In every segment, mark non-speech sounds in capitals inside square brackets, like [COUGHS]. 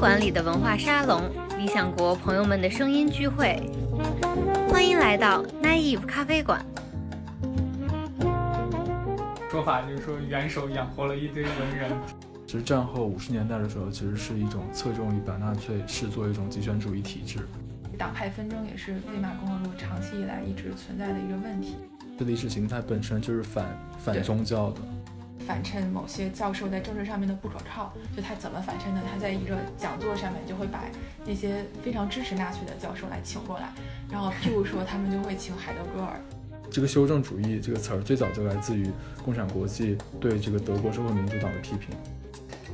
馆里的文化沙龙，理想国朋友们的声音聚会，欢迎来到 Naive 咖啡馆。说法就是说，元首养活了一堆文人。其实战后五十年代的时候，其实是一种侧重于把纳粹视作一种极权主义体制。党派纷争也是魏玛共和国长期以来一直存在的一个问题。这意识形态本身就是反反宗教的。反衬某些教授在政治上面的不可靠。就他怎么反衬呢？他在一个讲座上面就会把那些非常支持纳粹的教授来请过来，然后譬如说他们就会请海德格尔。这个修正主义这个词儿最早就来自于共产国际对这个德国社会民主党的批评。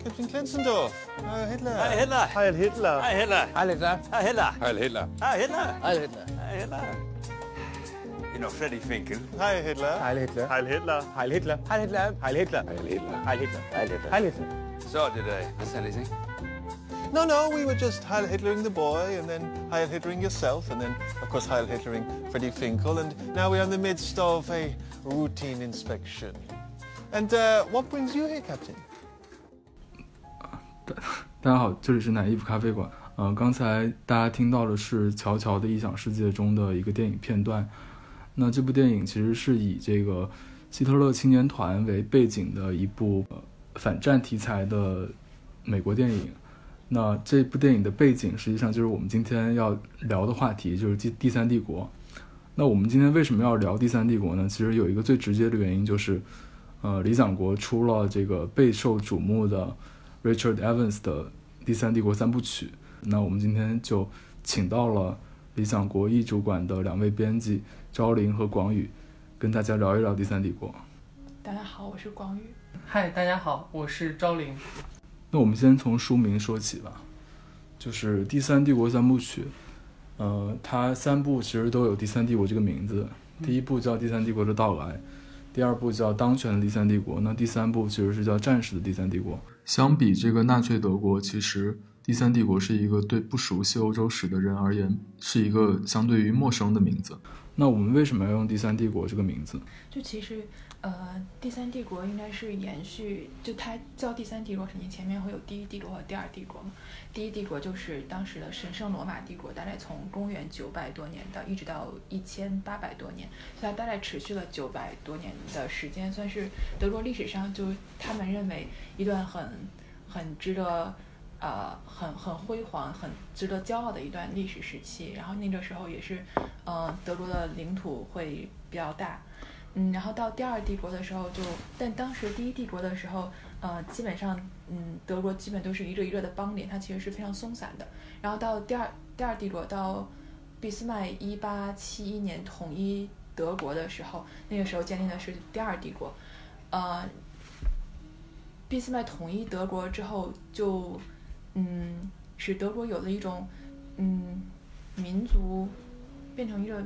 Hitler，Hitler，Hitler，Hitler，Hitler，Hitler，Hitler，Hitler，Hitler，Hitler。You know Freddie Finkel. Heil Hitler, Heil Hitler, Heil Hitler, Heil Hitler, Heil Hitler, Heil Hitler, Heil Hitler. Heil Hitler, Heil Hitler. Heil Hitler. So did I miss anything? No, no, we were just Heil Hitlering the boy, and then Heil Hitlering yourself, and then, of course, Heil Hitlering Freddie Finkel, and now we're in the midst of a routine inspection. And uh, what brings you here, Captain? 大家好，这里是奶衣服咖啡馆。嗯、呃，刚才大家听到的是《乔乔的异想世界》中的一个电影片段。那这部电影其实是以这个希特勒青年团为背景的一部、反战题材的美国电影。那这部电影的背景实际上就是我们今天要聊的话题，就是第第三帝国。那我们今天为什么要聊第三帝国呢？其实有一个最直接的原因就是，呃，理想国出了这个备受瞩目的 Richard Evans 的《第三帝国三部曲》。那我们今天就请到了理想国译主管的两位编辑昭陵和广宇，跟大家聊一聊《第三帝国》。大家好，我是广宇。嗨，大家好，我是昭陵。那我们先从书名说起吧，就是《第三帝国三部曲》。呃，它三部其实都有“第三帝国”这个名字。第一部叫《第三帝国的到来》，第二部叫《当权的第三帝国》，那第三部其实是叫《战士的第三帝国》。相比这个纳粹德国，其实第三帝国是一个对不熟悉欧洲史的人而言是一个相对于陌生的名字。那我们为什么要用“第三帝国”这个名字？就其实。呃，第三帝国应该是延续，就它叫第三帝国，肯定前面会有第一帝国和第二帝国嘛。第一帝国就是当时的神圣罗马帝国，大概从公元九百多年到一直到一千八百多年，所以它大概持续了九百多年的时间，算是德国历史上就他们认为一段很很值得呃很很辉煌、很值得骄傲的一段历史时期。然后那个时候也是，呃，德国的领土会比较大。嗯，然后到第二帝国的时候就，但当时第一帝国的时候，呃，基本上，嗯，德国基本都是一个一个的邦联，它其实是非常松散的。然后到第二第二帝国，到俾斯麦一八七一年统一德国的时候，那个时候建立的是第二帝国。呃，俾斯麦统一德国之后，就，嗯，使德国有了一种，嗯，民族变成一个。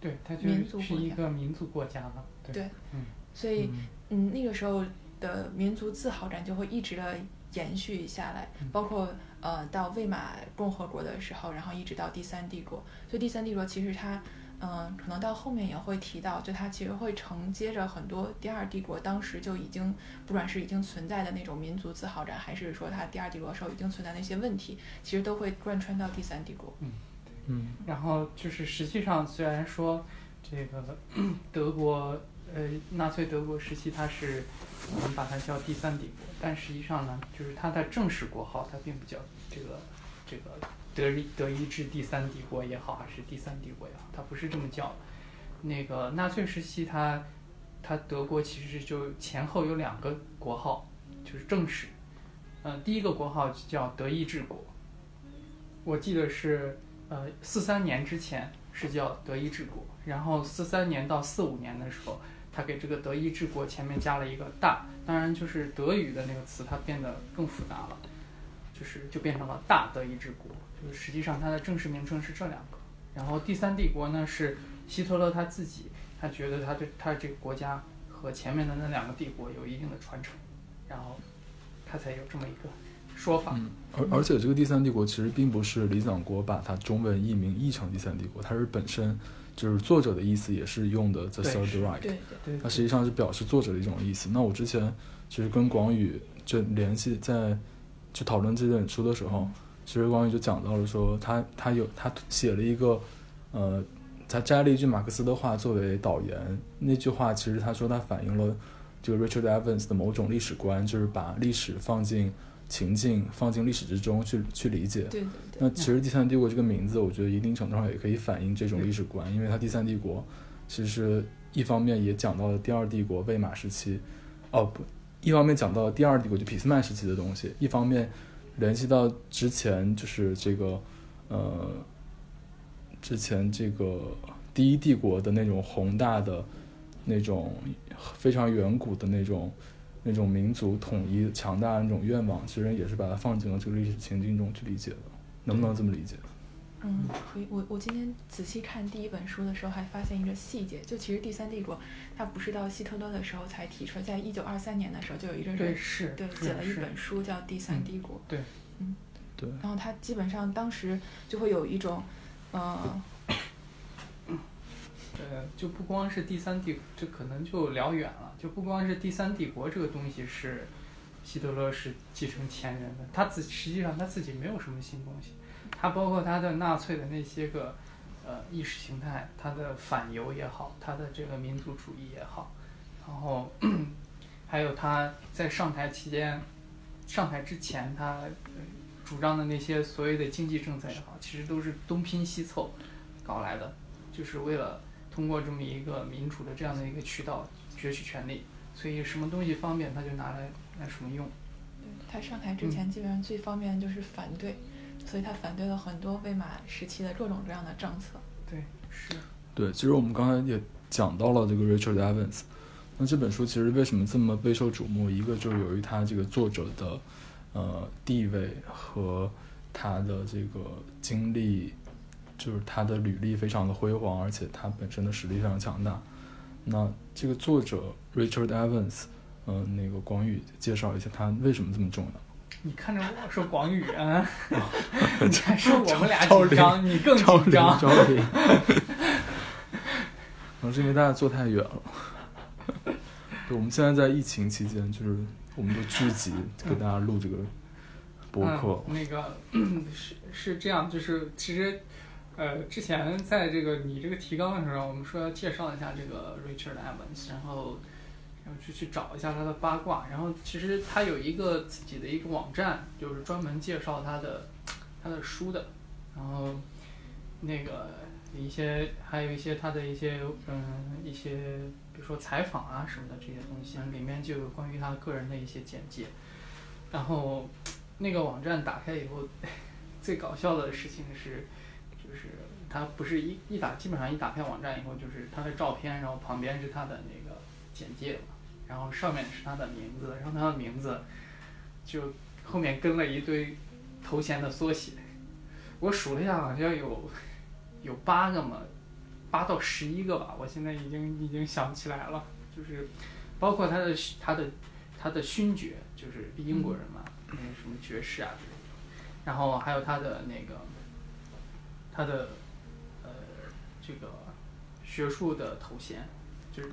对，它就是一个民族国家了。对，嗯，所以，嗯，那个时候的民族自豪感就会一直的延续下来，包括呃，到魏玛共和国的时候，然后一直到第三帝国。所以第三帝国其实它，嗯，可能到后面也会提到，就它其实会承接着很多第二帝国当时就已经，不管是已经存在的那种民族自豪感，还是说它第二帝国时候已经存在的一些问题，其实都会贯穿到第三帝国。嗯。嗯，然后就是实际上，虽然说这个 [CLEARS THROAT] 德国，呃，纳粹德国时期它是我们把它叫第三帝国，但实际上呢，就是它的正式国号它并不叫这个这个德德意志第三帝国也好，还是第三帝国也好，它不是这么叫。那个纳粹时期，它它德国其实就前后有两个国号，就是正式，嗯，第一个国号叫德意志国，我记得是。呃，四三年之前是叫德意志国，然后四三年到四五年的时候，他给这个德意志国前面加了一个大，当然就是德语的那个词，它变得更复杂了，就是就变成了大德意志国，就是实际上它的正式名称是这两个。然后第三帝国呢是希特勒他自己，他觉得他对他这个国家和前面的那两个帝国有一定的传承，然后他才有这么一个。说法，嗯，而而且这个第三帝国其实并不是李想国把它中文译名译成第三帝国，它是本身就是作者的意思也是用的 the third Reich，对对，它实际上是表示作者的一种意思。那我之前其实跟广宇就联系在去讨论这本书的时候，其实光宇就讲到了说他他有他写了一个呃，他摘了一句马克思的话作为导言，那句话其实他说他反映了这个 Richard Evans 的某种历史观，就是把历史放进情境，放进历史之中去去理解。对对对，那其实第三帝国这个名字，我觉得一定程度上也可以反映这种历史观，因为它第三帝国其实一方面也讲到了第二帝国魏玛时期，哦不，一方面讲到第二帝国就俾斯麦时期的东西，一方面联系到之前就是这个呃之前这个第一帝国的那种宏大的那种非常远古的那种。那种民族统一、强大的那种愿望，其实也是把它放进了这个历史情境中去理解的，能不能这么理解？嗯，可以。我我今天仔细看第一本书的时候，还发现一个细节，就其实第三帝国它不是到希特勒的时候才提出来，在一九二三年的时候就有一个人对是对写了一本书叫《第三帝国》，对，嗯，对，然后他基本上当时就会有一种，呃，呃，就不光是第三帝，这可能就聊远了。就不光是第三帝国这个东西是希特勒是继承前人的，他自实际上他自己没有什么新东西，他包括他的纳粹的那些个呃意识形态，他的反犹也好，他的这个民族主义也好，然后 [CLEARS THROAT] 还有他在上台期间，上台之前他、呃主张的那些所谓的经济政策也好，其实都是东拼西凑搞来的，就是为了通过这么一个民主的这样的一个渠道攫取权利，所以什么东西方便他就拿来拿什么用。对他上台之前基本上最方便的就是反对，所以他反对了很多魏玛时期的各种各样的政策。对，是，对，其实我们刚才也讲到了这个 Richard Evans，那这本书其实为什么这么备受瞩目？一个就是由于他这个作者的呃地位和他的这个经历，就是他的履历非常的辉煌，而且他本身的实力非常强大。那这个作者 Richard Evans，嗯、那个广宇介绍一下他为什么这么重要？你看着我说广宇啊，[LAUGHS] 你还说我们俩超紧张，你更紧张。超龄，[LAUGHS] 可能是因为大家坐太远了。对，我们现在在疫情期间，就是我们都聚集给大家录这个播客。嗯、那个 [CLEARS THROAT] 是是这样，就是其实呃，之前在这个你这个提纲的时候，我们说要介绍一下这个 Richard Evans，然后然后去去找一下他的八卦，然后其实他有一个自己的一个网站，就是专门介绍他的他的书的，然后那个一些还有一些他的一些嗯一些比如说采访啊什么的这些东西，里面就有关于他个人的一些简介，然后那个网站打开以后，[LAUGHS] 最搞笑的事情是，就是他不是一一打，基本上一打开网站以后，就是他的照片，然后旁边是他的那个简介嘛，然后上面是他的名字，然后他的名字就后面跟了一堆头衔的缩写，我数了一下，好像有有八个嘛，八到十一个吧，我现在已经已经想不起来了，就是包括他的他的他的勋爵，就是英国人嘛，那个什么爵士啊之类的，然后还有他的那个他的呃这个学术的头衔，就是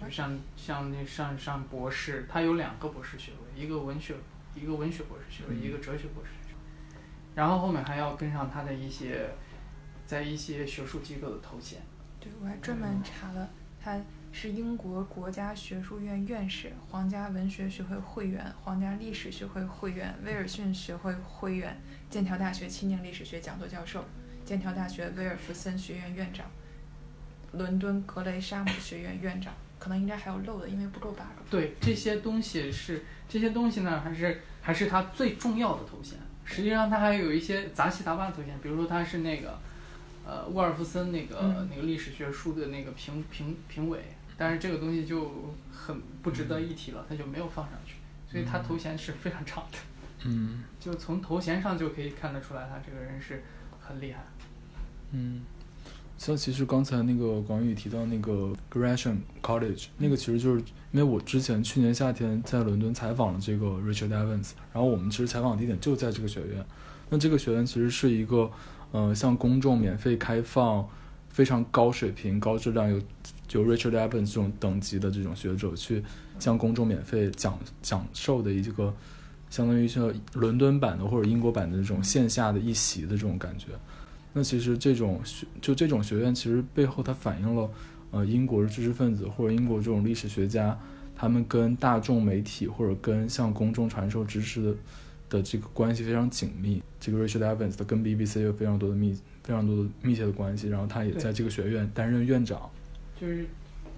就是像像那上上博士，他有两个博士学位，一个文学一个文学博士学位，一个哲学博士学位，然后后面还要跟上他的一些在一些学术机构的头衔。对，我还专门查了，他是英国国家学术院院士、皇家文学学会会员、皇家历史学会会员、威尔逊学会会员、剑桥大学青年历史学讲座教授、剑桥大学威尔弗森学院院长、伦敦格雷沙姆学院院长，可能应该还有漏的，因为不够八个。对，这些东西是这些东西呢，还是还是他最重要的头衔。实际上，他还有一些杂七杂八的头衔，比如说他是那个呃沃尔夫森那个、嗯那个历史学书的那个评评评委，但是这个东西就很不值得一提了，他就没有放上去，所以他头衔是非常长的，嗯就从头衔上就可以看得出来，他这个人是很厉害。嗯，像其实刚才那个广宇提到那个 Gresham College，那个其实就是因为我之前去年夏天在伦敦采访了这个 Richard Evans，然后我们其实采访地点就在这个学院。那这个学院其实是一个呃向公众免费开放、非常高水平、高质量有有 Richard Evans 这种等级的这种学者去向公众免费讲讲授的一个相当于像伦敦版的或者英国版的这种线下的一席的这种感觉。那其实这种学就这种学院，其实背后它反映了，呃，英国的知识分子或者英国这种历史学家，他们跟大众媒体或者跟向公众传授知识的的这个关系非常紧密。这个 Richard Evans 他跟 BBC 有非常多的密非常多的密切的关系，然后他也在这个学院担任院长。就是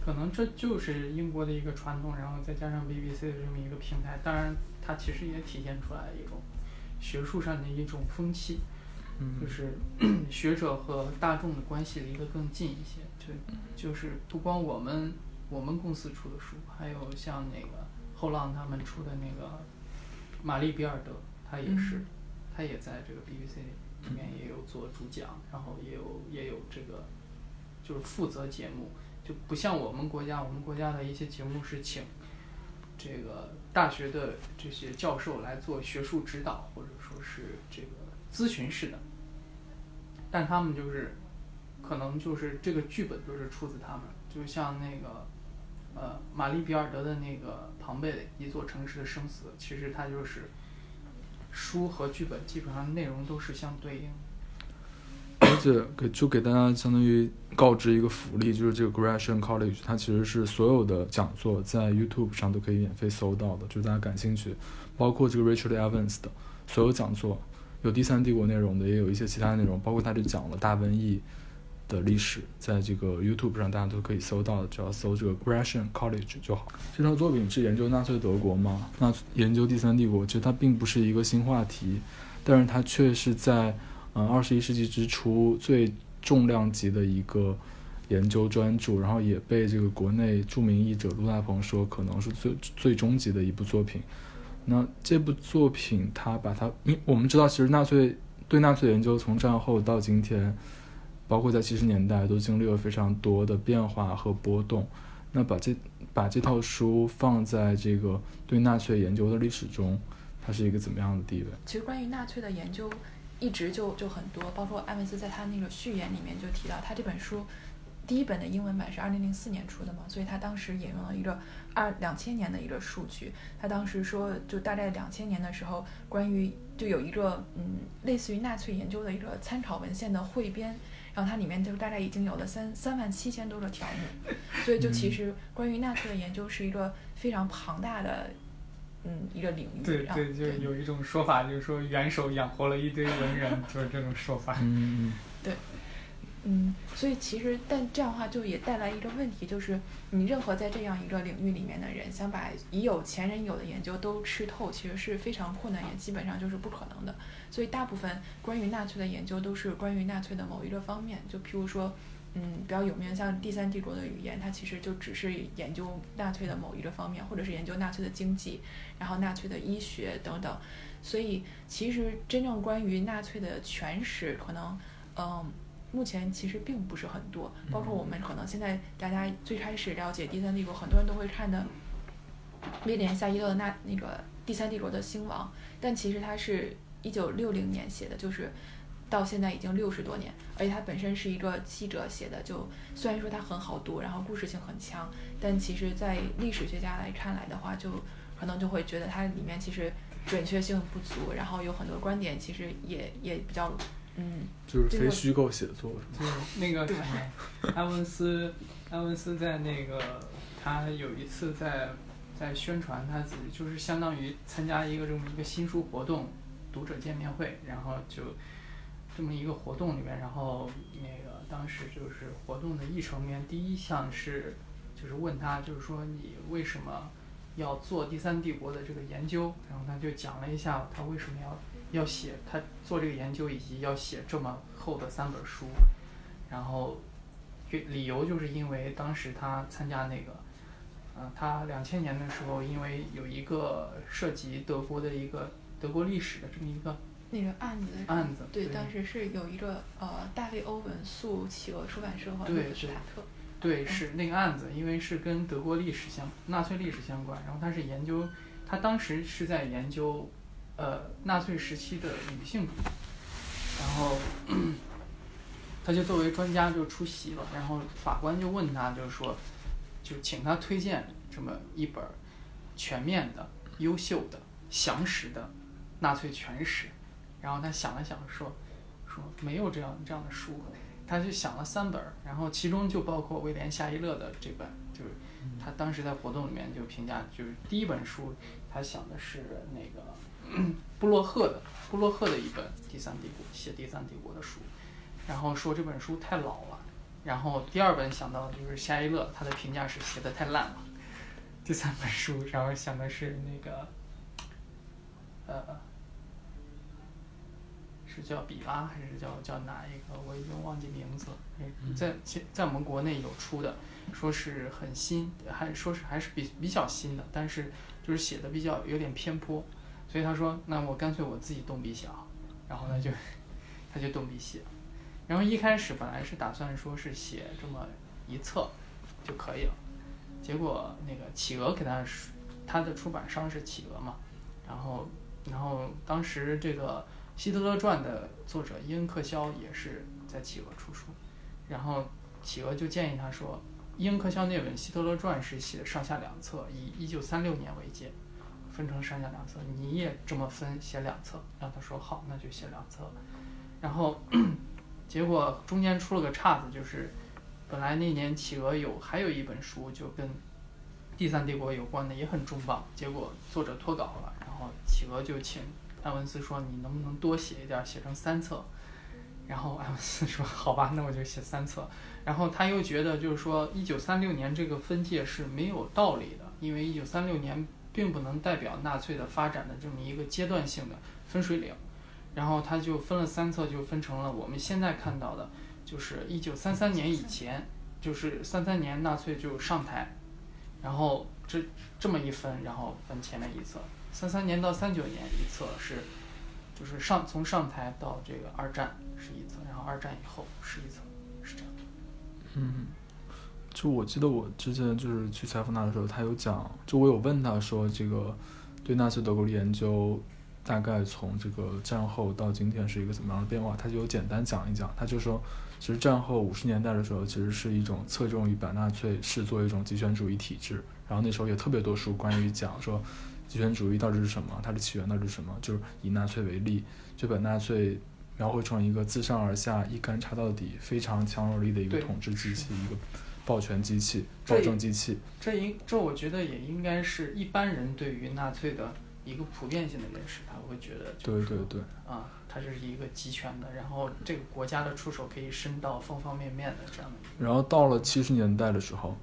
可能这就是英国的一个传统，然后再加上 BBC 的这么一个平台，当然它其实也体现出来一种学术上的一种风气。嗯。就是 [CLEARS THROAT] 学者和大众的关系离得更近一些。就就是不光我们我们公司出的书，还有像那个后浪他们出的那个玛丽比尔德，他也是，嗯他也在这个 BBC 里面也有做主讲，然后也有也有这个就是负责节目，就不像我们国家，我们国家的一些节目是请这个大学的这些教授来做学术指导，或者说是这个咨询式的，但他们就是可能就是这个剧本就是出自他们，就像那个呃玛丽比尔德的那个庞贝的一座城市的生死，其实它就是书和剧本基本上内容都是相对应。而且给就给大家相当于告知一个福利，就是这个 Gresham College 它其实是所有的讲座在 YouTube 上都可以免费搜到的，就是大家感兴趣，包括这个 Richard Evans 的所有讲座，有第三帝国内容的，也有一些其他内容，包括他就讲了大瘟疫的历史，在这个 YouTube 上大家都可以搜到的，只要搜这个 Gresham College 就好。这套作品是研究纳粹德国吗？那研究第三帝国，其实它并不是一个新话题，但是它却是在嗯二十一世纪之初最重量级的一个研究专著，然后也被这个国内著名译者陆大鹏说可能是最最终极的一部作品。那这部作品，它把它，因我们知道，其实纳粹对纳粹研究从战后到今天，包括在七十年代，都经历了非常多的变化和波动。那把这把这套书放在这个对纳粹研究的历史中，它是一个怎么样的地位？其实关于纳粹的研究一直就就很多，包括艾文斯在他那个序言里面就提到，他这本书第一本的英文版是二零零四年出的嘛，所以他当时引用了一个二两千年的一个数据，他当时说就大概两千年的时候，关于就有一个嗯类似于纳粹研究的一个参考文献的汇编。然后它里面就大概已经有了三三万七千多个条目，所以就其实关于纳粹的研究是一个非常庞大的，嗯，一个领域。对对，就有一种说法，就是说元首养活了一堆文人，就是这种说法。嗯嗯，所以其实，但这样的话就也带来一个问题，就是你任何在这样一个领域里面的人，想把已有前人有的研究都吃透，其实是非常困难，也基本上就是不可能的。所以大部分关于纳粹的研究都是关于纳粹的某一个方面，就譬如说，嗯，比较有名像《第三帝国的语言》，它其实就只是研究纳粹的某一个方面，或者是研究纳粹的经济，然后纳粹的医学等等。所以其实真正关于纳粹的全史，可能，嗯。目前其实并不是很多，包括我们可能现在大家最开始了解第三帝国，很多人都会看的威廉夏伊勒的那那个第三帝国的兴亡，但其实它是一九六零年写的，就是到现在已经六十多年，而且它本身是一个记者写的，就虽然说它很好读，然后故事性很强，但其实在历史学家来看来的话，就可能就会觉得它里面其实准确性不足，然后有很多观点其实也也比较。嗯，就是非虚构写作，就是那个什么，埃文斯，埃文斯在那个他有一次在在宣传他自己，就是相当于参加一个这么一个新书活动，读者见面会，然后就这么一个活动里面，然后那个当时就是活动的议程里面第一项是就是问他，就是说你为什么要做第三帝国的这个研究，然后他就讲了一下他为什么要。要写他做这个研究，以及要写这么厚的三本书，然后理由就是因为当时他参加那个，呃，他两千年的时候，因为有一个涉及德国的一个德国历史的这么一个那个案子，案子，对，当时是有一个呃，大卫欧文诉企鹅出版社和对斯塔特，对，是那个案子，因为是跟德国历史相纳粹历史相关，然后他是研究，他当时是在研究。呃，纳粹时期的女性主义，然后 [CLEARS THROAT] 他就作为专家就出席了，然后法官就问他，就是说，就请他推荐这么一本全面的、优秀的、详实的纳粹全史。然后他想了想说，说没有这样这样的书，他就想了三本，然后其中就包括威廉夏伊勒的这本，他当时在活动里面就评价，就是第一本书他想的是那个布洛赫的布洛赫的一本《第三帝国》写《第三帝国》的书，然后说这本书太老了，然后第二本想到的就是夏伊勒，他的评价是写的太烂了，第三本书然后想的是那个，呃。是叫比拉还是叫叫哪一个？我已经忘记名字了。哎在在在我们国内有出的，说是很新，还说是还是比比较新的，但是就是写的比较有点偏颇，所以他说那我干脆我自己动笔写啊，然后呢就 [LAUGHS] 他就动笔写，然后一开始本来是打算说是写这么一册就可以了，结果那个企鹅给他他的出版商是企鹅嘛，然后然后当时这个。希特勒传的作者伊恩克肖也是在企鹅出书，然后企鹅就建议他说，伊恩克肖那本希特勒传是写上下两册，以一九三六年为界，分成上下两册，你也这么分写两册，然后他说好，那就写两册，然后 [CLEARS THROAT] 结果中间出了个岔子，就是本来那年企鹅有还有一本书就跟第三帝国有关的也很重磅，结果作者脱稿了，然后企鹅就请。埃文斯说：“你能不能多写一点，写成三册？”然后埃文斯说：“好吧，那我就写三册。”然后他又觉得，就是说，一九三六年这个分界是没有道理的，因为一九三六年并不能代表纳粹的发展的这么一个阶段性的分水岭。然后他就分了三册，就分成了我们现在看到的，就是一九三三年以前，就是三三年纳粹就上台，然后这这么一分，然后分前面一册。三三年到三九年一册是，就是上从上台到这个二战是一册，然后二战以后是一册，嗯，就我记得我之前就是去采访他的时候，他有讲，就我有问他说这个对纳粹德国的研究大概从这个战后到今天是一个怎么样的变化，他就有简单讲一讲。他就说，其实战后五十年代的时候，其实是一种侧重于把纳粹视作一种极权主义体制，然后那时候也特别多书关于讲说。极权主义到底是什么？它的起源到底是什么？就是以纳粹为例，就把纳粹描绘成一个自上而下、一竿插到底、非常强有力的一个统治机器，一个暴权机器、暴政机器。这应这我觉得也应该是一般人对于纳粹的一个普遍性的认识，他会觉得，对对对，啊，它是一个集权的，然后这个国家的触手可以伸到方方面面的这样的。然后到了七十年代的时候。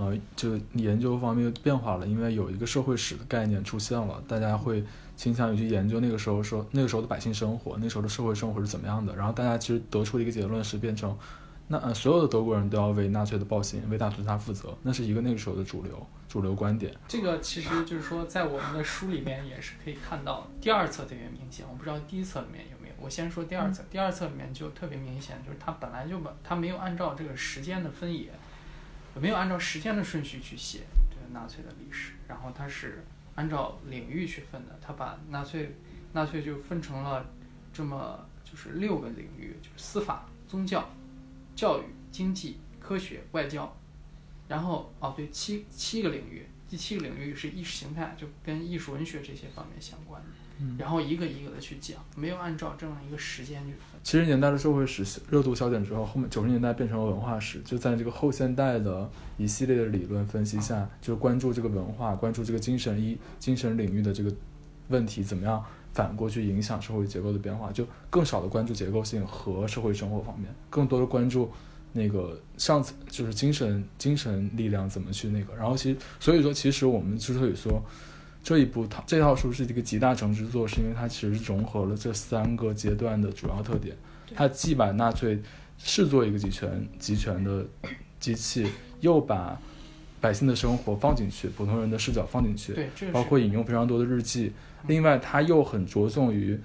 呃，就研究方面变化了，因为有一个社会史的概念出现了，大家会倾向于去研究那个时候说那个时候的百姓生活，那时候的社会生活是怎么样的。然后大家其实得出的一个结论是变成，那呃所有的德国人都要为纳粹的暴行、为大屠杀负责，那是一个那个时候的主流主流观点。这个其实就是说，在我们的书里面也是可以看到，第二册特别明显。我不知道第一册里面有没有，我先说第二册，第二册里面就特别明显，就是他本来就把他没有按照这个时间的分野。没有按照时间的顺序去写这个纳粹的历史，然后他是按照领域去分的，他把纳粹纳粹就分成了这么就是六个领域，就是司法、宗教、教育、经济、科学、外交，然后哦对七七个领域，第七个领域是意识形态，就跟艺术文学这些方面相关的。然后一个一个的去讲，没有按照这样一个时间去分。七十年代的社会史热度消减之后，后面九十年代变成了文化史。就在这个后现代的一系列的理论分析下，就关注这个文化，关注这个精神一精神领域的这个问题怎么样反过去影响社会结构的变化，就更少的关注结构性和社会生活方面，更多的关注那个上层就是精神精神力量怎么去那个。然后其实所以说，其实我们之所以说。这一部套这套书是一个集大成之作，是因为它其实融合了这三个阶段的主要特点。它既把纳粹视作一个集权集权的机器，又把百姓的生活放进去，普通人的视角放进去，包括引用非常多的日记。另外，它又很着重于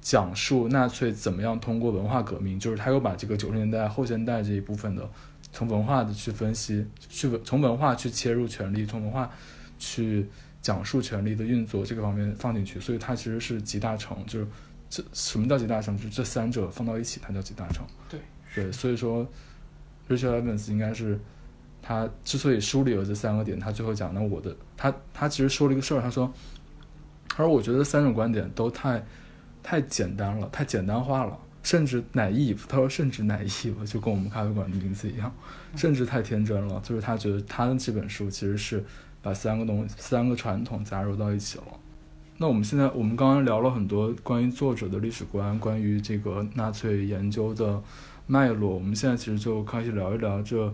讲述纳粹怎么样通过文化革命，就是他又把这个九十年代后现代这一部分的从文化的去分析，去从文化去切入权力，从文化去。讲述权力的运作这个方面放进去，所以它其实是集大成，就是这什么叫集大成？就是这三者放到一起，它叫集大成。对对，所以说，Richard Evans 应该是他之所以梳理了这三个点，他最后讲，那我的他他其实说了一个事儿，他说他说我觉得三种观点都太太简单了，太简单化了，甚至 naive，他说甚至 naive 就跟我们咖啡馆的名字一样，甚至太天真了。就是他觉得他的这本书其实是把三个东西三个传统加入到一起了。那我们现在我们刚刚聊了很多关于作者的历史观，关于这个纳粹研究的脉络，我们现在其实就开始聊一聊这。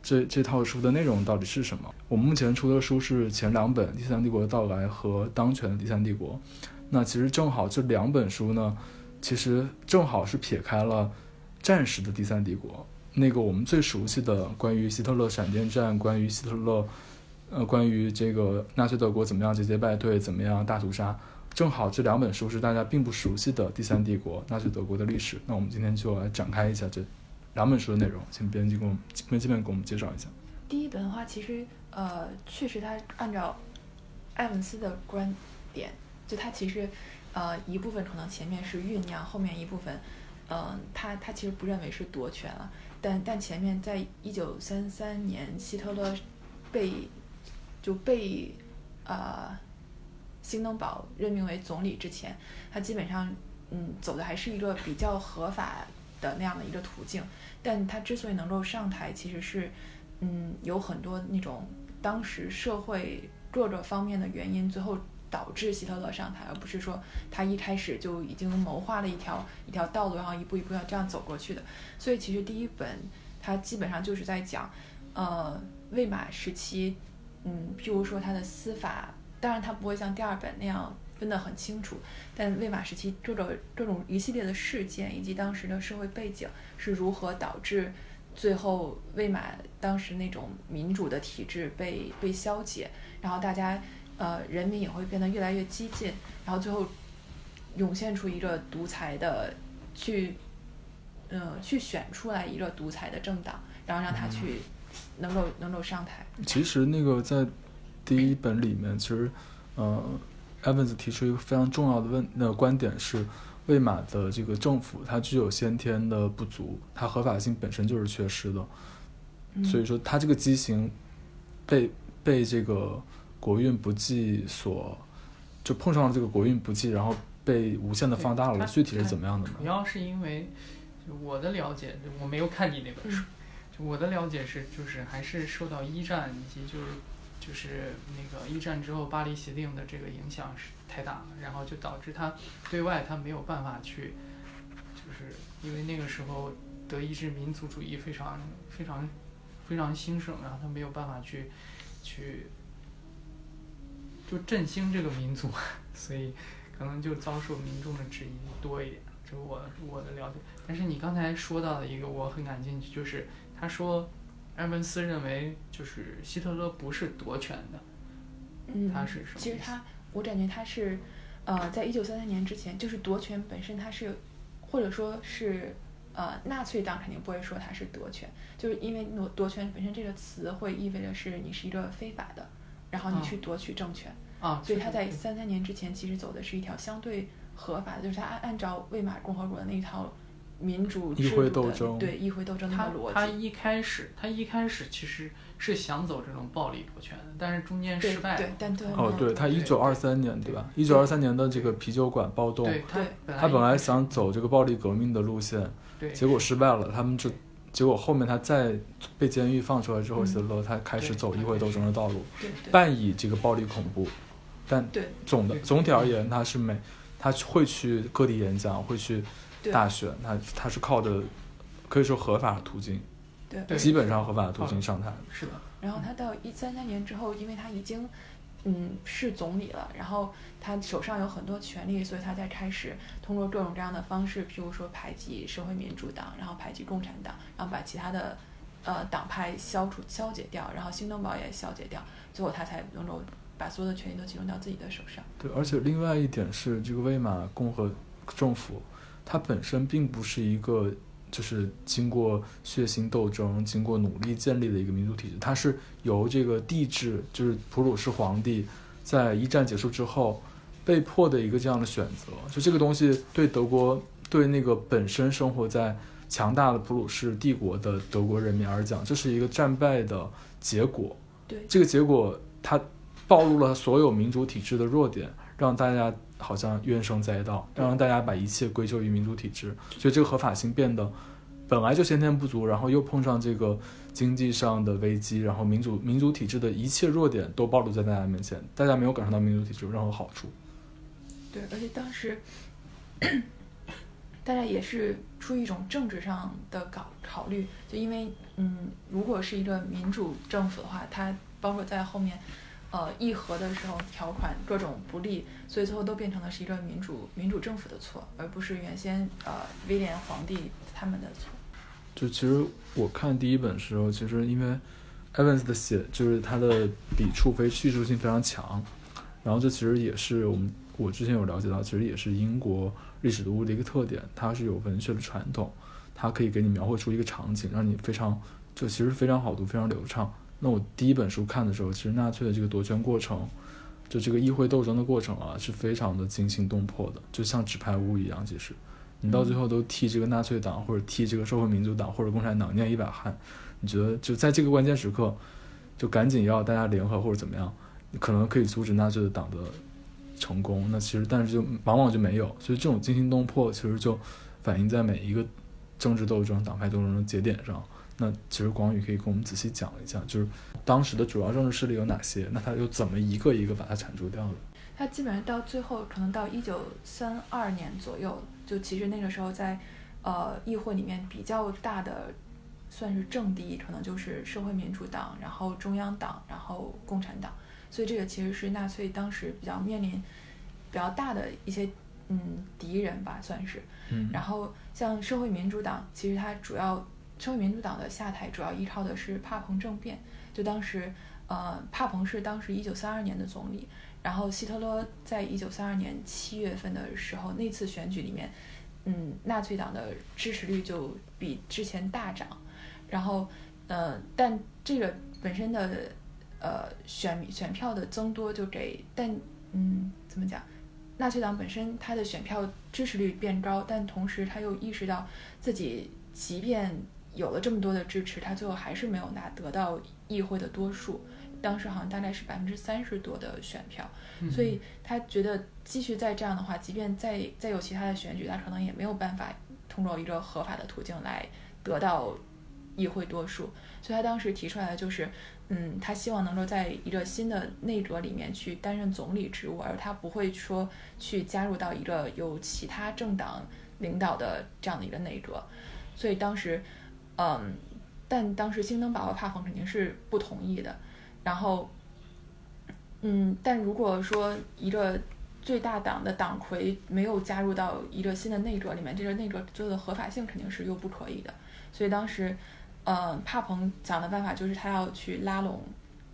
这这套书的内容到底是什么？我们目前出的书是前两本《第三帝国的到来》和《当权的第三帝国》。那其实正好这两本书呢，其实正好是撇开了战时的第三帝国，那个我们最熟悉的关于希特勒闪电战，关于希特勒，呃，关于这个纳粹德国怎么样节节败退，怎么样大屠杀。正好这两本书是大家并不熟悉的第三帝国纳粹德国的历史。那我们今天就来展开一下这。两本书的内容，请编辑给我们编辑们给我们介绍一下。第一本的话，其实呃，确实他按照艾文斯的观点，就他其实呃一部分可能前面是酝酿，后面一部分，嗯，他他其实不认为是夺权了，但但前面在一九三三年希特勒被就被呃兴登堡任命为总理之前，他基本上嗯走的还是一个比较合法的那样的一个途径。但他之所以能够上台，其实是，嗯，有很多那种当时社会各个方面的原因，最后导致希特勒上台，而不是说他一开始就已经谋划了一条一条道路，然后一步一步要这样走过去的。所以其实第一本它基本上就是在讲，呃，魏玛时期，嗯，譬如说他的司法，当然他不会像第二本那样。分得很清楚，但魏玛时期各种各种一系列的事件以及当时的社会背景是如何导致最后魏玛当时那种民主的体制被被消解，然后大家呃人民也会变得越来越激进，然后最后涌现出一个独裁的去嗯去选出来一个独裁的政党，然后让他去能够能够上台。其实那个在第一本里面，其实呃。Evans 提出一个非常重要的问那个观点是，魏玛的这个政府它具有先天的不足，它合法性本身就是缺失的，所以说它这个畸形被被这个国运不济所就碰上了这个国运不济，然后被无限的放大了。具体是怎么样的呢？主要是因为我的了解，我没有看你那本书，我的了解是就是还是受到一战以及就是。就是那个一战之后巴黎协定的这个影响是太大了，然后就导致他对外他没有办法去，就是因为那个时候德意志民族主义非常非常非常兴盛，然后他没有办法去去就振兴这个民族，[LAUGHS] 所以可能就遭受民众的质疑多一点，这是我我的了解。但是你刚才说到的一个我很感兴趣，就是他说。埃文斯认为，就是希特勒不是夺权的，嗯，他是什么？其实他，我感觉他是，呃，在一九三三年之前，就是夺权本身他是，或者说是，呃，纳粹党肯定不会说他是夺权，就是因为夺夺权本身这个词会意味着是你是一个非法的，然后你去夺取政权，啊，所以他在三三年之前其实走的是一条相对合法的，就是他按按照魏玛共和国的那一套。民主议会斗争，对议会斗争的逻辑。他他一开始，他一开始其实是想走这种暴力夺权的，但是中间失败了。对，但对。哦，对他一九二三年对吧？一九二三年的这个啤酒馆暴动，对，他本来想走这个暴力革命的路线，对，结果失败了。他们就结果后面他再被监狱放出来之后，希特勒他开始走议会斗争的道路，半以这个暴力恐怖，但总的总体而言，他是每他会去各地演讲，会去。大选，他他是靠的，可以说合法途径，对，基本上合法的途径上台。是的。然后他到一三三年之后，因为他已经，嗯，是总理了，然后他手上有很多权力，所以他才开始通过各种各样的方式，譬如说排挤社会民主党，然后排挤共产党，然后把其他的呃党派消除消解掉，然后新登堡也消解掉，最后他才能够把所有的权力都集中到自己的手上。对，而且另外一点是，这个魏玛共和政府。它本身并不是一个，就是经过血腥斗争、经过努力建立的一个民族体制，它是由这个帝制，就是普鲁士皇帝，在一战结束之后被迫的一个这样的选择。就这个东西对德国，对那个本身生活在强大的普鲁士帝国的德国人民而讲，这是一个战败的结果。对这个结果，它暴露了所有民主体制的弱点。让大家好像怨声载道，让大家把一切归咎于民主体制，所以这个合法性变得本来就先天不足，然后又碰上这个经济上的危机，然后民主民主体制的一切弱点都暴露在大家面前，大家没有感受到民主体制有任何好处。对，而且当时 [COUGHS] 大家也是出于一种政治上的考考虑，就因为嗯，如果是一个民主政府的话，它包括在后面呃议和的时候条款各种不利，所以最后都变成了是一个民主民主政府的错，而不是原先呃威廉皇帝他们的错。就其实我看第一本时候，其实因为 Evans 的写就是他的笔触非叙述性非常强，然后这其实也是我们我之前有了解到，其实也是英国历史读物的一个特点，它是有文学的传统，它可以给你描绘出一个场景，让你非常就其实非常好读，非常流畅。那我第一本书看的时候，其实纳粹的这个夺权过程，就这个议会斗争的过程啊，是非常的惊心动魄的，就像纸牌屋一样，其实。你到最后都替这个纳粹党或者替这个社会民主党或者共产党念一把汗，你觉得就在这个关键时刻，就赶紧要大家联合或者怎么样，可能可以阻止纳粹的党的成功。那其实但是就往往就没有，所以这种惊心动魄其实就反映在每一个政治斗争、党派斗争的节点上。那其实广宇可以跟我们仔细讲一下，就是当时的主要政治势力有哪些？那他又怎么一个一个把它铲除掉的？他基本上到最后，可能到一九三二年左右。就其实那个时候在，呃，议会里面比较大的，算是政敌，可能就是社会民主党，然后中央党，然后共产党。所以这个其实是纳粹当时比较面临比较大的一些嗯敌人吧，算是。嗯。然后像社会民主党，其实它主要社会民主党的下台主要依靠的是帕蓬政变。就当时，呃，帕蓬是当时一九三二年的总理。然后希特勒在一九三二年七月份的时候，那次选举里面，嗯，纳粹党的支持率就比之前大涨。然后，呃，但这个本身的呃选选票的增多，就给但嗯怎么讲，纳粹党本身它的选票支持率变高，但同时他又意识到自己即便有了这么多的支持，他最后还是没有拿得到议会的多数。当时好像大概是百分之三十多的选票，所以他觉得继续再这样的话，即便再再有其他的选举，他可能也没有办法通过一个合法的途径来得到议会多数。所以他当时提出来的就是，嗯，他希望能够在一个新的内阁里面去担任总理职务，而他不会说去加入到一个由其他政党领导的这样的一个内阁。所以当时，嗯，但当时兴登堡和帕蓬肯定是不同意的。然后，嗯，但如果说一个最大党的党魁没有加入到一个新的内阁里面，这个内阁最后的合法性肯定是又不可以的。所以当时，嗯，帕蓬想的办法就是他要去拉拢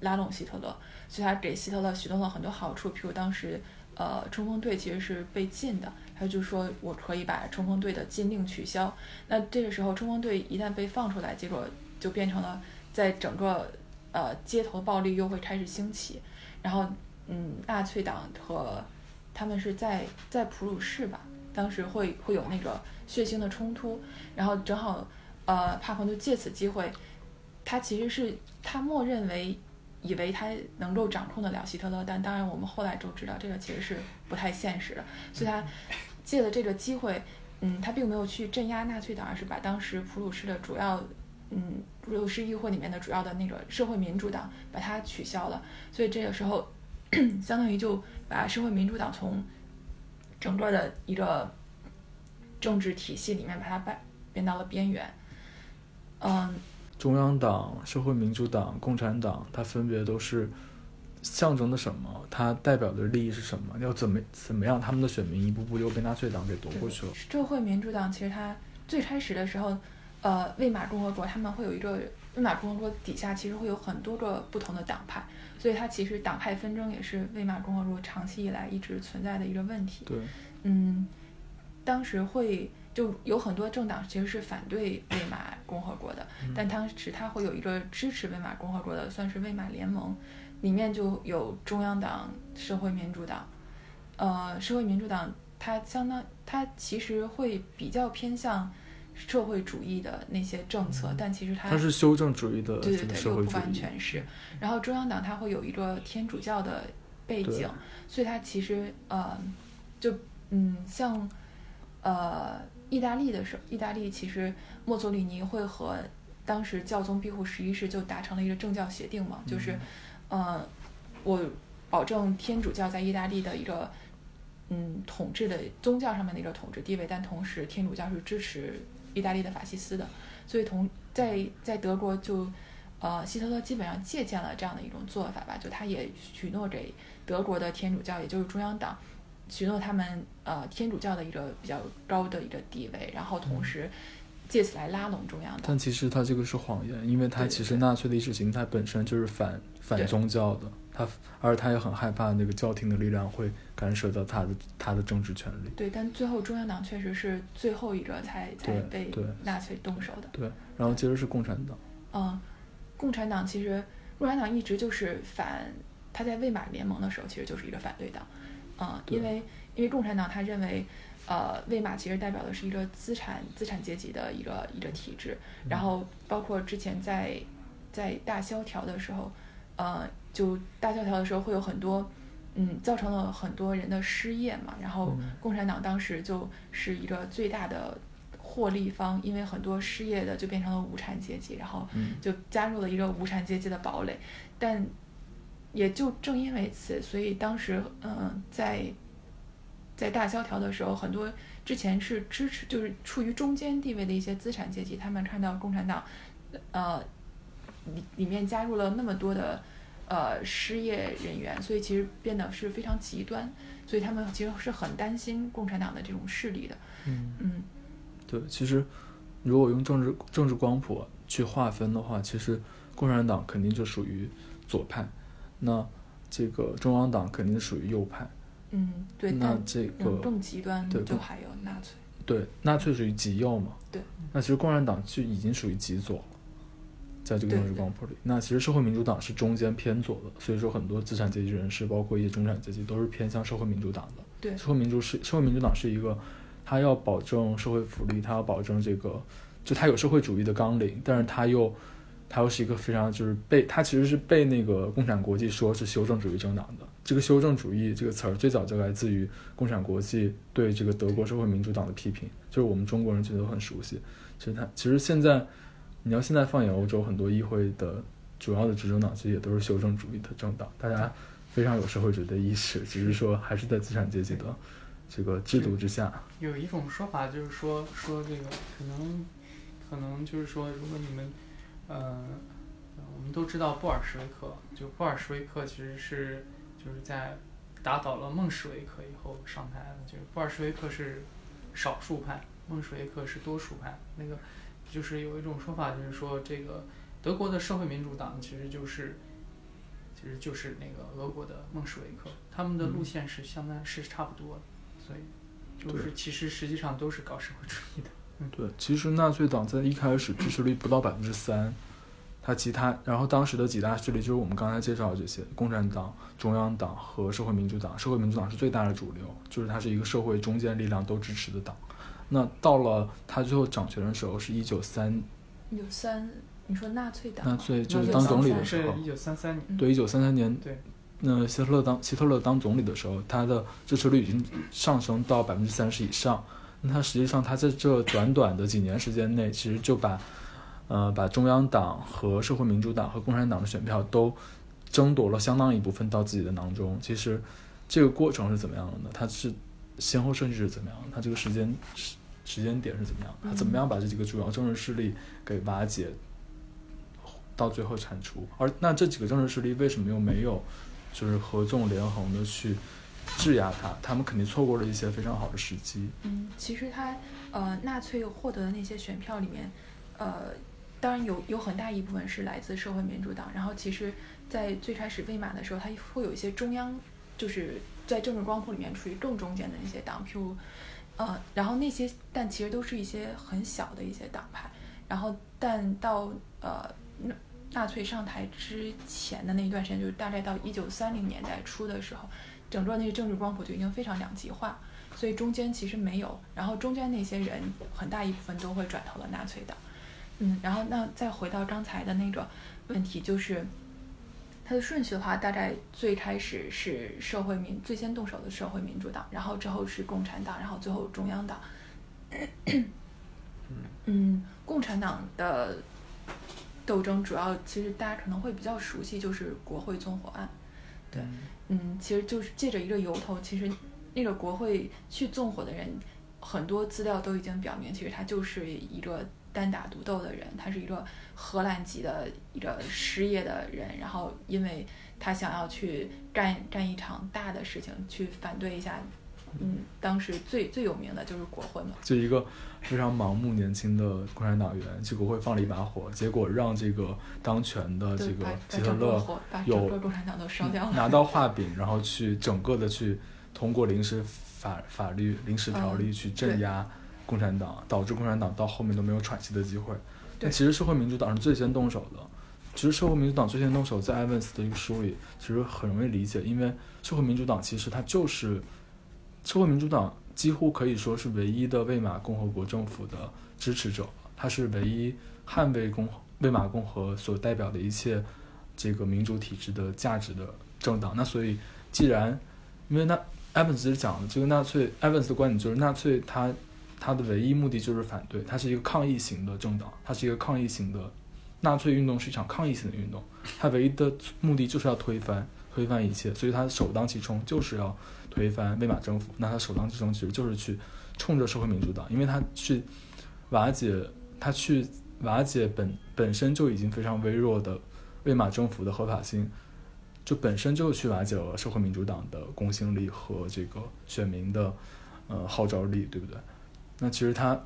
拉拢希特勒，所以他给希特勒许诺了很多好处，譬如当时，呃，冲锋队其实是被禁的，他就说我可以把冲锋队的禁令取消。那这个时候，冲锋队一旦被放出来，结果就变成了在整个。呃，街头暴力又会开始兴起，然后，嗯，纳粹党和他们是在在普鲁士吧，当时会会有那个血腥的冲突，然后正好，呃，帕蓬就借此机会，他其实是他默认为以为他能够掌控得了希特勒，但当然我们后来就知道这个其实是不太现实的，所以他 [LAUGHS] 借了这个机会，嗯，他并没有去镇压纳粹党，而是把当时普鲁士的主要。嗯，普鲁士议会里面的主要的那个社会民主党把它取消了，所以这个时候，相当于就把社会民主党从整个的一个政治体系里面把它变变到了边缘。嗯，中央党、社会民主党、共产党，它分别都是象征的什么？它代表的利益是什么？要怎么怎么样？他们的选民一步步又被纳粹党给夺过去了。社会民主党其实它最开始的时候。呃，魏玛共和国他们会有一个魏玛共和国底下其实会有很多个不同的党派，所以它其实党派纷争也是魏玛共和国长期以来一直存在的一个问题。对，嗯，当时会就有很多政党其实是反对魏玛共和国的，但当时它会有一个支持魏玛共和国的，算是魏玛联盟，里面就有中央党、社会民主党。呃，社会民主党它相当，它其实会比较偏向。社会主义的那些政策，但其实它它是修正主义的，对对对，又不完全是。然后中央党它会有一个天主教的背景，所以它其实呃，就嗯，像呃意大利的时候，意大利其实墨索里尼会和当时教宗庇护十一世就达成了一个政教协定嘛，就是呃，我保证天主教在意大利的一个嗯统治的宗教上面的一个统治地位，但同时天主教是支持意大利的法西斯的，所以同在在德国就呃希特勒基本上借鉴了这样的一种做法吧，就他也许诺给德国的天主教，也就是中央党。许诺他们呃天主教的一个比较高的一个地位，然后同时借此来拉拢中央党。但其实他这个是谎言，因为他其实纳粹的意识形态本身就是反反宗教的，他而他也很害怕那个教廷的力量会干涉到他的他的政治权利。对，但最后中央党确实是最后一个才才被纳粹动手的。对，然后接着是共产党，嗯，共产党其实共产党一直就是反，他在魏玛联盟的时候其实就是一个反对党，嗯，因为因为共产党他认为，呃，魏玛其实代表的是一个资产资产阶级的一个一个体制，然后包括之前在在大萧条的时候，呃，就大萧条的时候会有很多。嗯，造成了很多人的失业嘛，然后嗯共产党当时就是一个最大的获利方，因为很多失业的就变成了无产阶级，然后嗯就加入了一个无产阶级的堡垒。但也就正因为此，所以当时嗯、在在大萧条的时候，很多之前是支持就是处于中间地位的一些资产阶级，他们看到共产党呃里里面加入了那么多的呃失业人员，所以其实变得是非常极端，所以他们其实是很担心共产党的这种势力的。嗯，嗯对，其实如果用政治政治光谱去划分的话，其实共产党肯定就属于左派，那这个中央党肯定属于右派，嗯，对，那这个嗯更极端的就还有纳粹。对纳粹属于极右嘛，对，那其实共产党就已经属于极左了。在这个对政治光谱里，那其实社会民主党是中间偏左的，所以说很多资产阶级人士，包括一些中产阶级，都是偏向社会民主党的。对社会民主是社会民主党是一个，他要保证社会福利，他要保证这个，就他有社会主义的纲领，但是他又，它又是一个非常就是被它其实是被那个共产国际说是修正主义政党的。这个修正主义这个词儿最早就来自于共产国际对这个德国社会民主党的批评，就是我们中国人其实都很熟悉。其实它其实现在，你要现在放眼欧洲，很多议会的主要的执政党其实也都是修正主义的政党，大家非常有社会主义的意识，只是说还是在资产阶级的这个制度之下。有一种说法就是说说这个可能可能就是说，如果你们呃，呃我们都知道布尔什维克，就布尔什维克其实是就是在打倒了孟什维克以后上台的，就是布尔什维克是少数派，孟什维克是多数派。那个就是有一种说法，就是说这个德国的社会民主党其实就是。其实就是那个俄国的孟什维克，他们的路线是相当是差不多的，所以就是其实实际上都是搞社会主义的。[LAUGHS] 对，其实纳粹党在一开始支持率不到百分之三，它其他，然后当时的几大势力就是我们刚才介绍的这些，共产党、中央党和社会民主党。社会民主党是最大的主流，就是它是一个社会中间力量都支持的党。那到了他最后掌权的时候，是一九三，一九三，你说纳粹党？纳粹就是当总理的时候是，一九三三年，对，一九三三年，对，那希特勒当希特勒当总理的时候，他的支持率已经上升到百分之三十以上。那他实际上他在这短短的几年时间内，其实就把，呃，把中央党和社会民主党和共产党的选票都争夺了相当一部分到自己的囊中。其实这个过程是怎么样的呢？它是先后顺序是怎么样的？它这个时间时时间点是怎么样的？它怎么样把这几个主要政治势力给瓦解，到最后铲除？而那这几个政治势力为什么又没有就是合纵连横的去质押他？他们肯定错过了一些非常好的时机。嗯，其实他呃，纳粹获得的那些选票里面，呃，当然有有很大一部分是来自社会民主党。然后其实，在最开始魏玛的时候，它会有一些中央，就是在政治光谱里面处于更中间的那些党，譬如呃，然后那些但其实都是一些很小的一些党派。然后但到呃纳纳粹上台之前的那一段时间，就是大概到一九三零年代初的时候，整个那个政治光谱就已经非常两极化。所以中间其实没有，然后中间那些人很大一部分都会转投了纳粹党，嗯，然后那再回到刚才的那个问题，就是它的顺序的话，大概最开始是社会民最先动手的社会民主党，然后之后是共产党，然后最后中央党。[CLEARS THROAT] 嗯，共产党的斗争主要其实大家可能会比较熟悉，就是国会纵火案。对，嗯，其实就是借着一个由头，其实那个国会去纵火的人，很多资料都已经表明，其实他就是一个单打独斗的人，他是一个荷兰籍的一个失业的人，然后因为他想要去干干一场大的事情，去反对一下。嗯，当时最最有名的就是国会嘛，就一个非常盲目年轻的共产党员去国会放了一把火，结果让这个当权的这个希特勒有共产党都烧掉了，拿到画饼，然后去整个的去通过临时法法律、临时条例去镇压共产党，导致共产党到后面都没有喘息的机会。但其实社会民主党是最先动手的。其实社会民主党最先动手，在埃文斯的一个书里，其实很容易理解，因为社会民主党其实它就是。社会民主党几乎可以说是唯一的魏玛共和国政府的支持者，它是唯一捍卫共魏玛共和所代表的一切这个民主体制的价值的政党。那所以，既然因为那埃文斯讲的这个纳粹，埃文斯的观点就是纳粹他他的唯一目的就是反对，它是一个抗议型的政党，它是一个抗议型的纳粹运动是一场抗议型的运动，它唯一的目的就是要推翻推翻一切，所以它首当其冲就是要。推翻魏玛政府，那他首当其冲其实就是去冲着社会民主党，因为他去瓦解，他去瓦解本本身就已经非常微弱的魏玛政府的合法性，就本身就去瓦解了社会民主党的公信力和这个选民的呃号召力，对不对？那其实他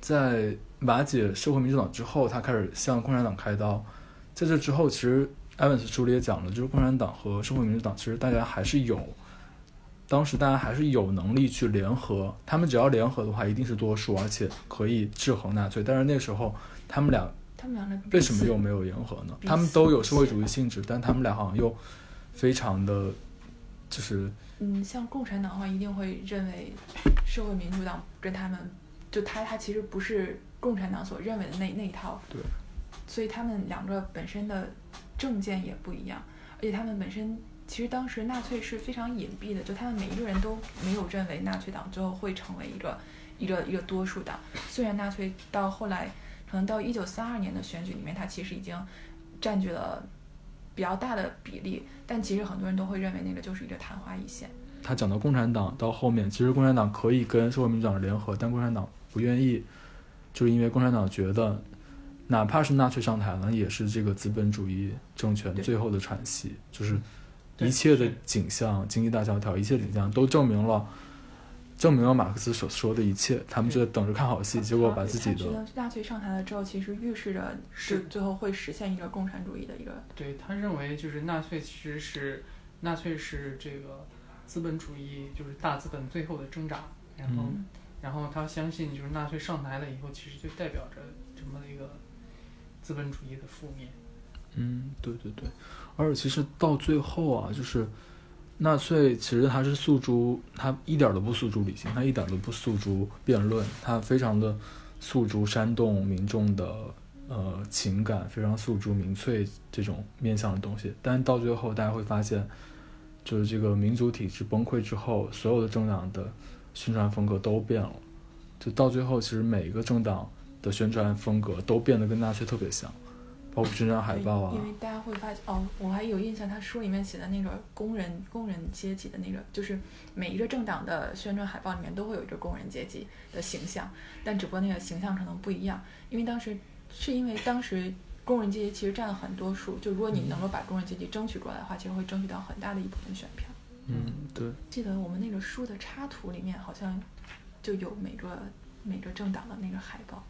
在瓦解社会民主党之后，他开始向共产党开刀，在这之后，其实埃文斯书里也讲了，就是共产党和社会民主党其实大家还是有。当时大家还是有能力去联合，他们只要联合的话，一定是多数，而且可以制衡纳粹。但是那时候，他们俩，他们俩为什么又没有联合呢？他们都有社会主义性质，但他们俩好像又非常的，就是嗯，像共产党的话，一定会认为社会民主党跟他们，就他他其实不是共产党所认为的那那一套，对，所以他们两个本身的政见也不一样，而且他们本身。其实当时纳粹是非常隐蔽的，就他们每一个人都没有认为纳粹党最后会成为一个一个一个多数党。虽然纳粹到后来，可能到一九三二年的选举里面，他其实已经占据了比较大的比例，但其实很多人都会认为那个就是一个昙花一现。他讲到共产党到后面，其实共产党可以跟社会民主党联合，但共产党不愿意，就是因为共产党觉得，哪怕是纳粹上台了，也是这个资本主义政权最后的喘息，就是。一切的景象，经济大萧条，一切景象都证明了，证明了马克思所说的一切。他们就在等着看好戏，结果把自己的纳粹上台了之后，其实预示着是最后会实现一个共产主义的一个。对他认为，就是纳粹其实是纳粹是这个资本主义，就是大资本最后的挣扎。然后，然后他相信，就是纳粹上台了以后，其实就代表着这么一个资本主义的覆灭。嗯，对对对。而且其实到最后啊，就是纳粹其实他是诉诸他一点都不诉诸理性，他一点都不诉诸辩论，他非常的诉诸煽动民众的呃情感，非常诉诸民粹这种面向的东西。但到最后大家会发现，就是这个民主体制崩溃之后，所有的政党的宣传风格都变了。就到最后，其实每一个政党的宣传风格都变得跟纳粹特别像。包括宣传海报啊，因为大家会发现哦，我还有印象，他书里面写的那个工人工人阶级的那个，就是每一个政党的宣传海报里面都会有一个工人阶级的形象，但只不过那个形象可能不一样，因为当时是因为当时工人阶级其实占了很多数，就如果你能够把工人阶级争取过来的话，其实会争取到很大的一部分选票。嗯，对。记得我们那个书的插图里面好像就有每个每个政党的那个海报。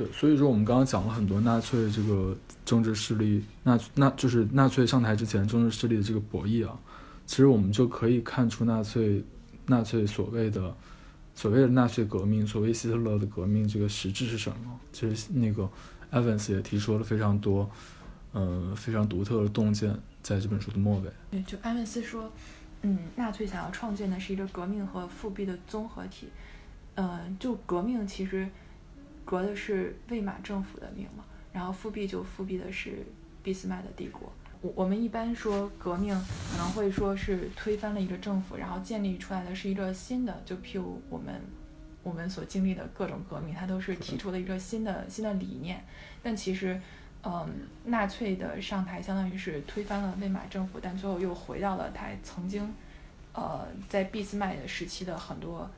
对，所以说我们刚刚讲了很多纳粹这个政治势力，纳纳就是纳粹上台之前政治势力的这个博弈啊，其实我们就可以看出纳粹纳粹所谓的所谓的纳粹革命，所谓希特勒的革命这个实质是什么？其实那个 Evans 也提出了非常多，呃，非常独特的洞见，在这本书的末尾。对，就埃文斯说，嗯，纳粹想要创建的是一个革命和复辟的综合体，呃，就革命其实。革的是魏玛政府的命嘛，然后复辟就复辟的是俾斯麦的帝国。我我们一般说革命可能会说是推翻了一个政府，然后建立出来的是一个新的，就譬如我们我们所经历的各种革命，它都是提出了一个新的新的理念。但其实，嗯，纳粹的上台相当于是推翻了魏玛政府，但最后又回到了他曾经，呃，在俾斯麦的时期的很多，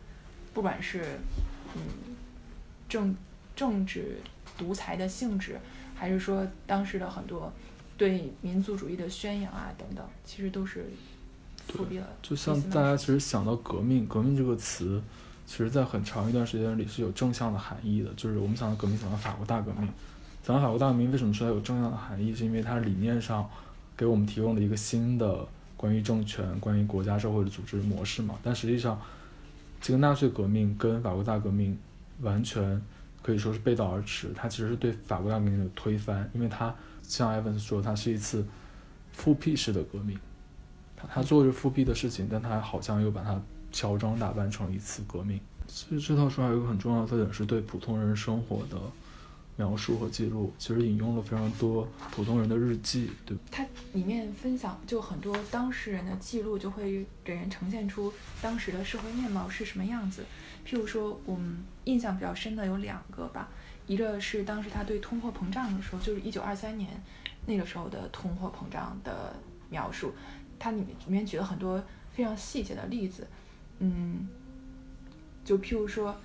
不管是嗯政政治独裁的性质，还是说当时的很多对民族主义的宣扬啊等等，其实都是复辟了就像大家其实想到革命，革命这个词，其实在很长一段时间里是有正向的含义的。就是我们想到革命，想到法国大革命，想到法国大革命，为什么说它有正向的含义？是因为它理念上给我们提供了一个新的关于政权、关于国家社会的组织模式嘛。但实际上，这个纳粹革命跟法国大革命完全可以说是背道而驰。它其实是对法国大革命的推翻，因为它像 Evans 说，它是一次复辟式的革命。他他做着复辟的事情，但他好像又把它乔装打扮成一次革命。其实这套书还有一个很重要的特点，是对普通人生活的描述和记录。其实引用了非常多普通人的日记，对吧？它里面分享就很多当事人的记录，就会给人呈现出当时的社会面貌是什么样子。譬如说，我们印象比较深的有两个吧，一个是当时他对通货膨胀的时候，就是一九二三年那个时候的通货膨胀的描述，它里面里面举了很多非常细节的例子，嗯，就譬如说，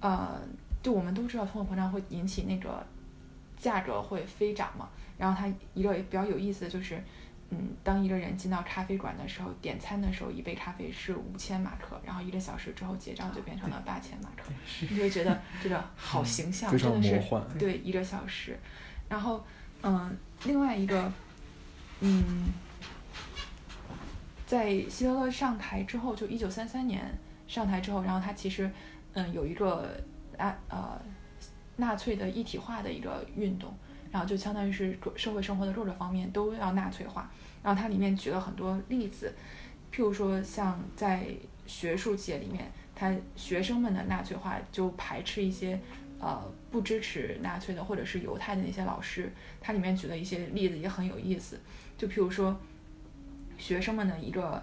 呃，就我们都知道通货膨胀会引起那个价格会飞涨嘛。然后它一个比较有意思的就是，嗯，当一个人进到咖啡馆的时候，点餐的时候，一杯咖啡是五千马克，然后一个小时之后结账就变成了八千马克，你就觉得这个好形象，真的是。对一个小时。然后，嗯，另外一个，嗯，在希特勒上台之后，就一九三三年上台之后，然后他其实，嗯，有一个啊呃纳粹的一体化的一个运动，然后就相当于是社会生活的各个方面都要纳粹化。然后它里面举了很多例子，譬如说像在学术界里面，他学生们的纳粹化就排斥一些呃不支持纳粹的或者是犹太的那些老师。它里面举的一些例子也很有意思，就譬如说学生们的一个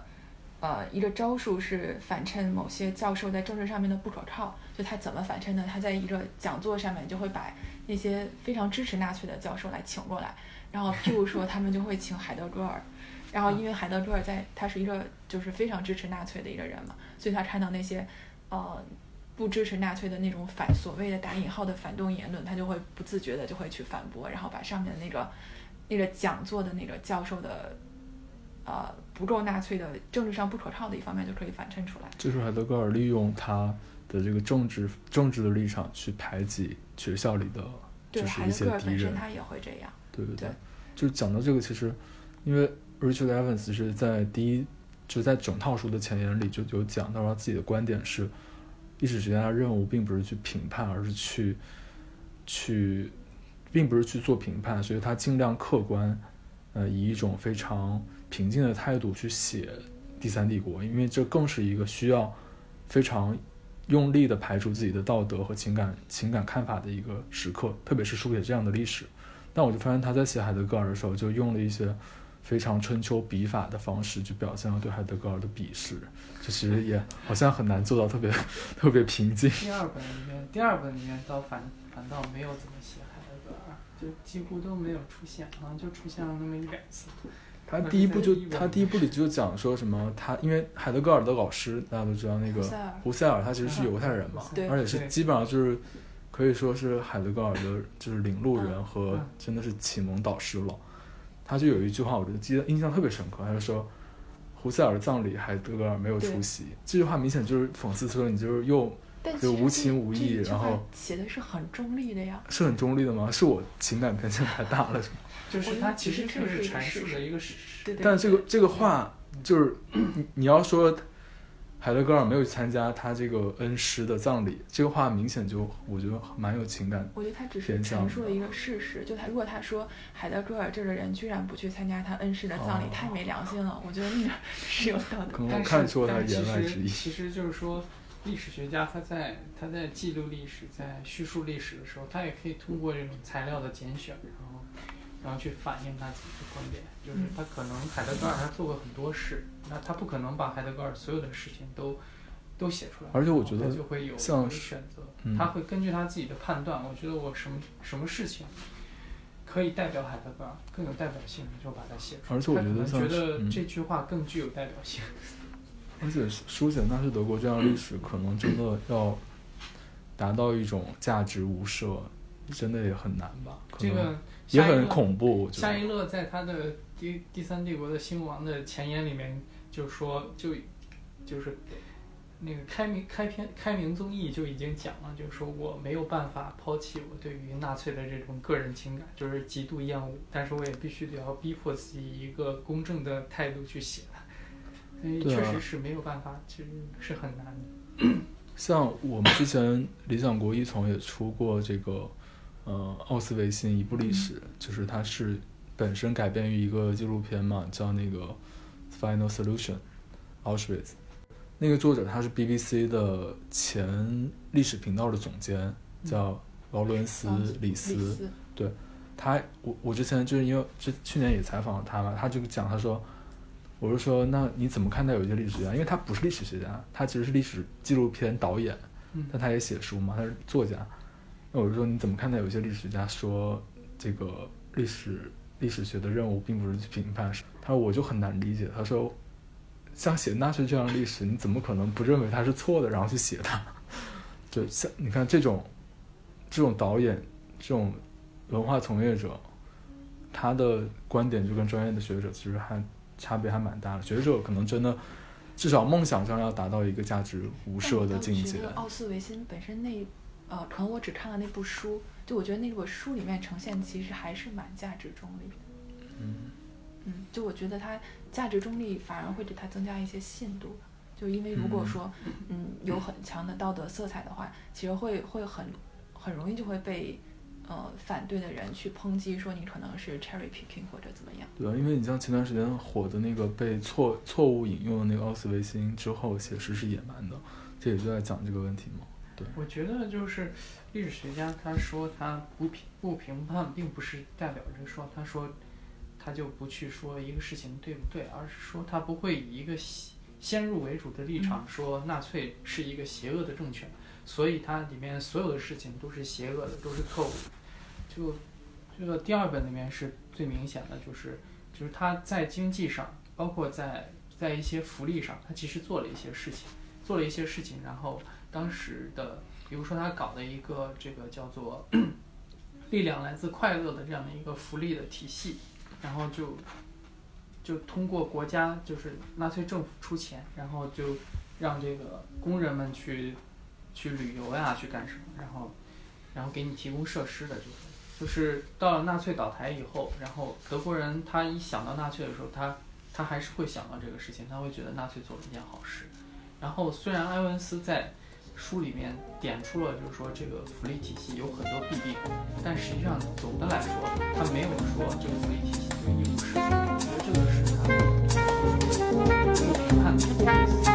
呃一个招数是反衬某些教授在政治上面的不可靠。就他怎么反衬呢？他在一个讲座上面就会把那些非常支持纳粹的教授来请过来，然后譬如说他们就会请海德格尔。然后，因为海德格尔在，他是一个就是非常支持纳粹的一个人嘛，所以他看到那些，呃，不支持纳粹的那种反所谓的打引号的反动言论，他就会不自觉的就会去反驳，然后把上面的那个那个讲座的那个教授的，呃，不够纳粹的政治上不可靠的一方面就可以反衬出来。这时候海德格尔利用他的这个政治政治的立场去排挤学校里的，就是一些敌人。本身他也会这样。对对对就是讲到这个，其实因为 Richard Evans 是在第一，就在整套书的前言里就有讲到他自己的观点是，历史学家的任务并不是去评判，而是去去，并不是去做评判，所以他尽量客观，呃，以一种非常平静的态度去写第三帝国，因为这更是一个需要非常用力的排除自己的道德和情感情感看法的一个时刻，特别是书写这样的历史。但我就发现他在写海德格尔的时候，就用了一些非常春秋笔法的方式，去表现了对海德格尔的鄙视。就其实也好像很难做到特别 [LAUGHS] 特别平静。第二本里面，第二本里面倒反反倒没有怎么写海德格尔，就几乎都没有出现，好像就出现了那么一两次。他第一部就他第一部里就讲说什么他因为海德格尔的老师大家都知道那个胡塞尔他其实是犹太人嘛，而且是基本上就是可以说是海德格尔的就是领路人嗯。和嗯。真的是启蒙导师了。他就有一句话，我觉得记得印象特别深刻，他就说胡塞尔葬礼海德格尔没有出席，这句话明显就是讽刺说你就是又但就无情无义然后写的是很中立的呀。是很中立的吗？是我情感偏见太大了是吗？[LAUGHS] 就是他其实就是一个是阐述了一个事实。但这个这个话就是你 [CLEARS THROAT] 你要说海德格尔没有参加他这个恩师的葬礼，这个话明显就我觉得蛮有情感。我觉得他只是陈述了一个事实，就他如果他说海德格尔这个人居然不去参加他恩师的葬礼，哦太没良心了。我觉得那个 [LAUGHS] 是有道可德。但是能我看出了他言外之意。其实就是说，历史学家他在他在记录历史、在叙述历史的时候，他也可以通过这种材料的拣选，然后然后去反映他自己的观点。就是他可能海德格尔他做过很多事，那他不可能把海德格尔所有的事情都都写出来。而且我觉得他就会有选择，嗯他会根据他自己的判断，我觉得我什么什么事情可以代表海德格尔更有代表性，就把它写出来。而且我觉得他可能觉得这句话更具有代表性。而且书写纳粹德国这样的历史，可能真的要达到一种价值无赦，真的也很难吧？可能这个也很恐怖，夏一得。乐在他的第第三帝国的兴亡的前言里面就说，就就是那个开明开篇开明综艺就已经讲了，就是说我没有办法抛弃我对于纳粹的这种个人情感，就是极度厌恶，但是我也必须得要逼迫自己一个公正的态度去写确实是没有办法，其实是很难的。[COUGHS] 像我们之前理想国一丛也出过这个，呃，奥斯维辛一部历史，就是它是本身改编于一个纪录片嘛，叫那个《Final Solution》Auschwitz。那个作者他是 BBC 的前历史频道的总监，叫劳伦斯啊·里斯。对他我我之前就是因为这去年也采访了他嘛，他就讲他说，我就说那你怎么看待有些历史学家？因为他不是历史学家，他其实是历史纪录片导演，嗯但他也写书嘛，他是作家。那我就说你怎么看待有些历史学家说这个历史历史学的任务并不是去评判？他说我就很难理解，他说像写纳粹这样的历史，你怎么可能不认为他是错的，然后去写他？[LAUGHS] 就像你看这种这种导演这种文化从业者，他的观点就跟专业的学者其实还差别还蛮大的。学者可能真的至少梦想上要达到一个价值无涉的境界奥斯维辛本身那，呃，可能我只看了那部书，就我觉得那本书里面呈现其实还是蛮价值中立的。嗯，嗯，就我觉得它价值中立反而会给它增加一些信度，就因为如果嗯说嗯有很强的道德色彩的话，其实会会很很容易就会被呃反对的人去抨击说你可能是 cherry picking 或者怎么样。对啊，因为你像前段时间火的那个被错错误引用的那个奥斯维辛之后，写实是野蛮的，这也就在讲这个问题嘛。对我觉得就是历史学家他说他不评不评判，并不是代表着说他说他就不去说一个事情对不对，而是说他不会以一个先先入为主的立场说纳粹是一个邪恶的政权，所以它里面所有的事情都是邪恶的，都是错误的。就这个第二本里面是最明显的，就是就是他在经济上，包括在在一些福利上，他其实做了一些事情，做了一些事情，然后当时的，比如说他搞的一个这个叫做“力量来自快乐”的这样的一个福利的体系，然后就就通过国家就是纳粹政府出钱，然后就让这个工人们去去旅游呀，去干什么，然后然后给你提供设施的这种。就是到了纳粹倒台以后，然后德国人他一想到纳粹的时候，他他还是会想到这个事情，他会觉得纳粹做了一件好事。然后虽然埃文斯在书里面点出了，就是说这个福利体系有很多弊病，但实际上总的来说，他没有说这个福利体系就一无是处。我觉得这个是他评判的。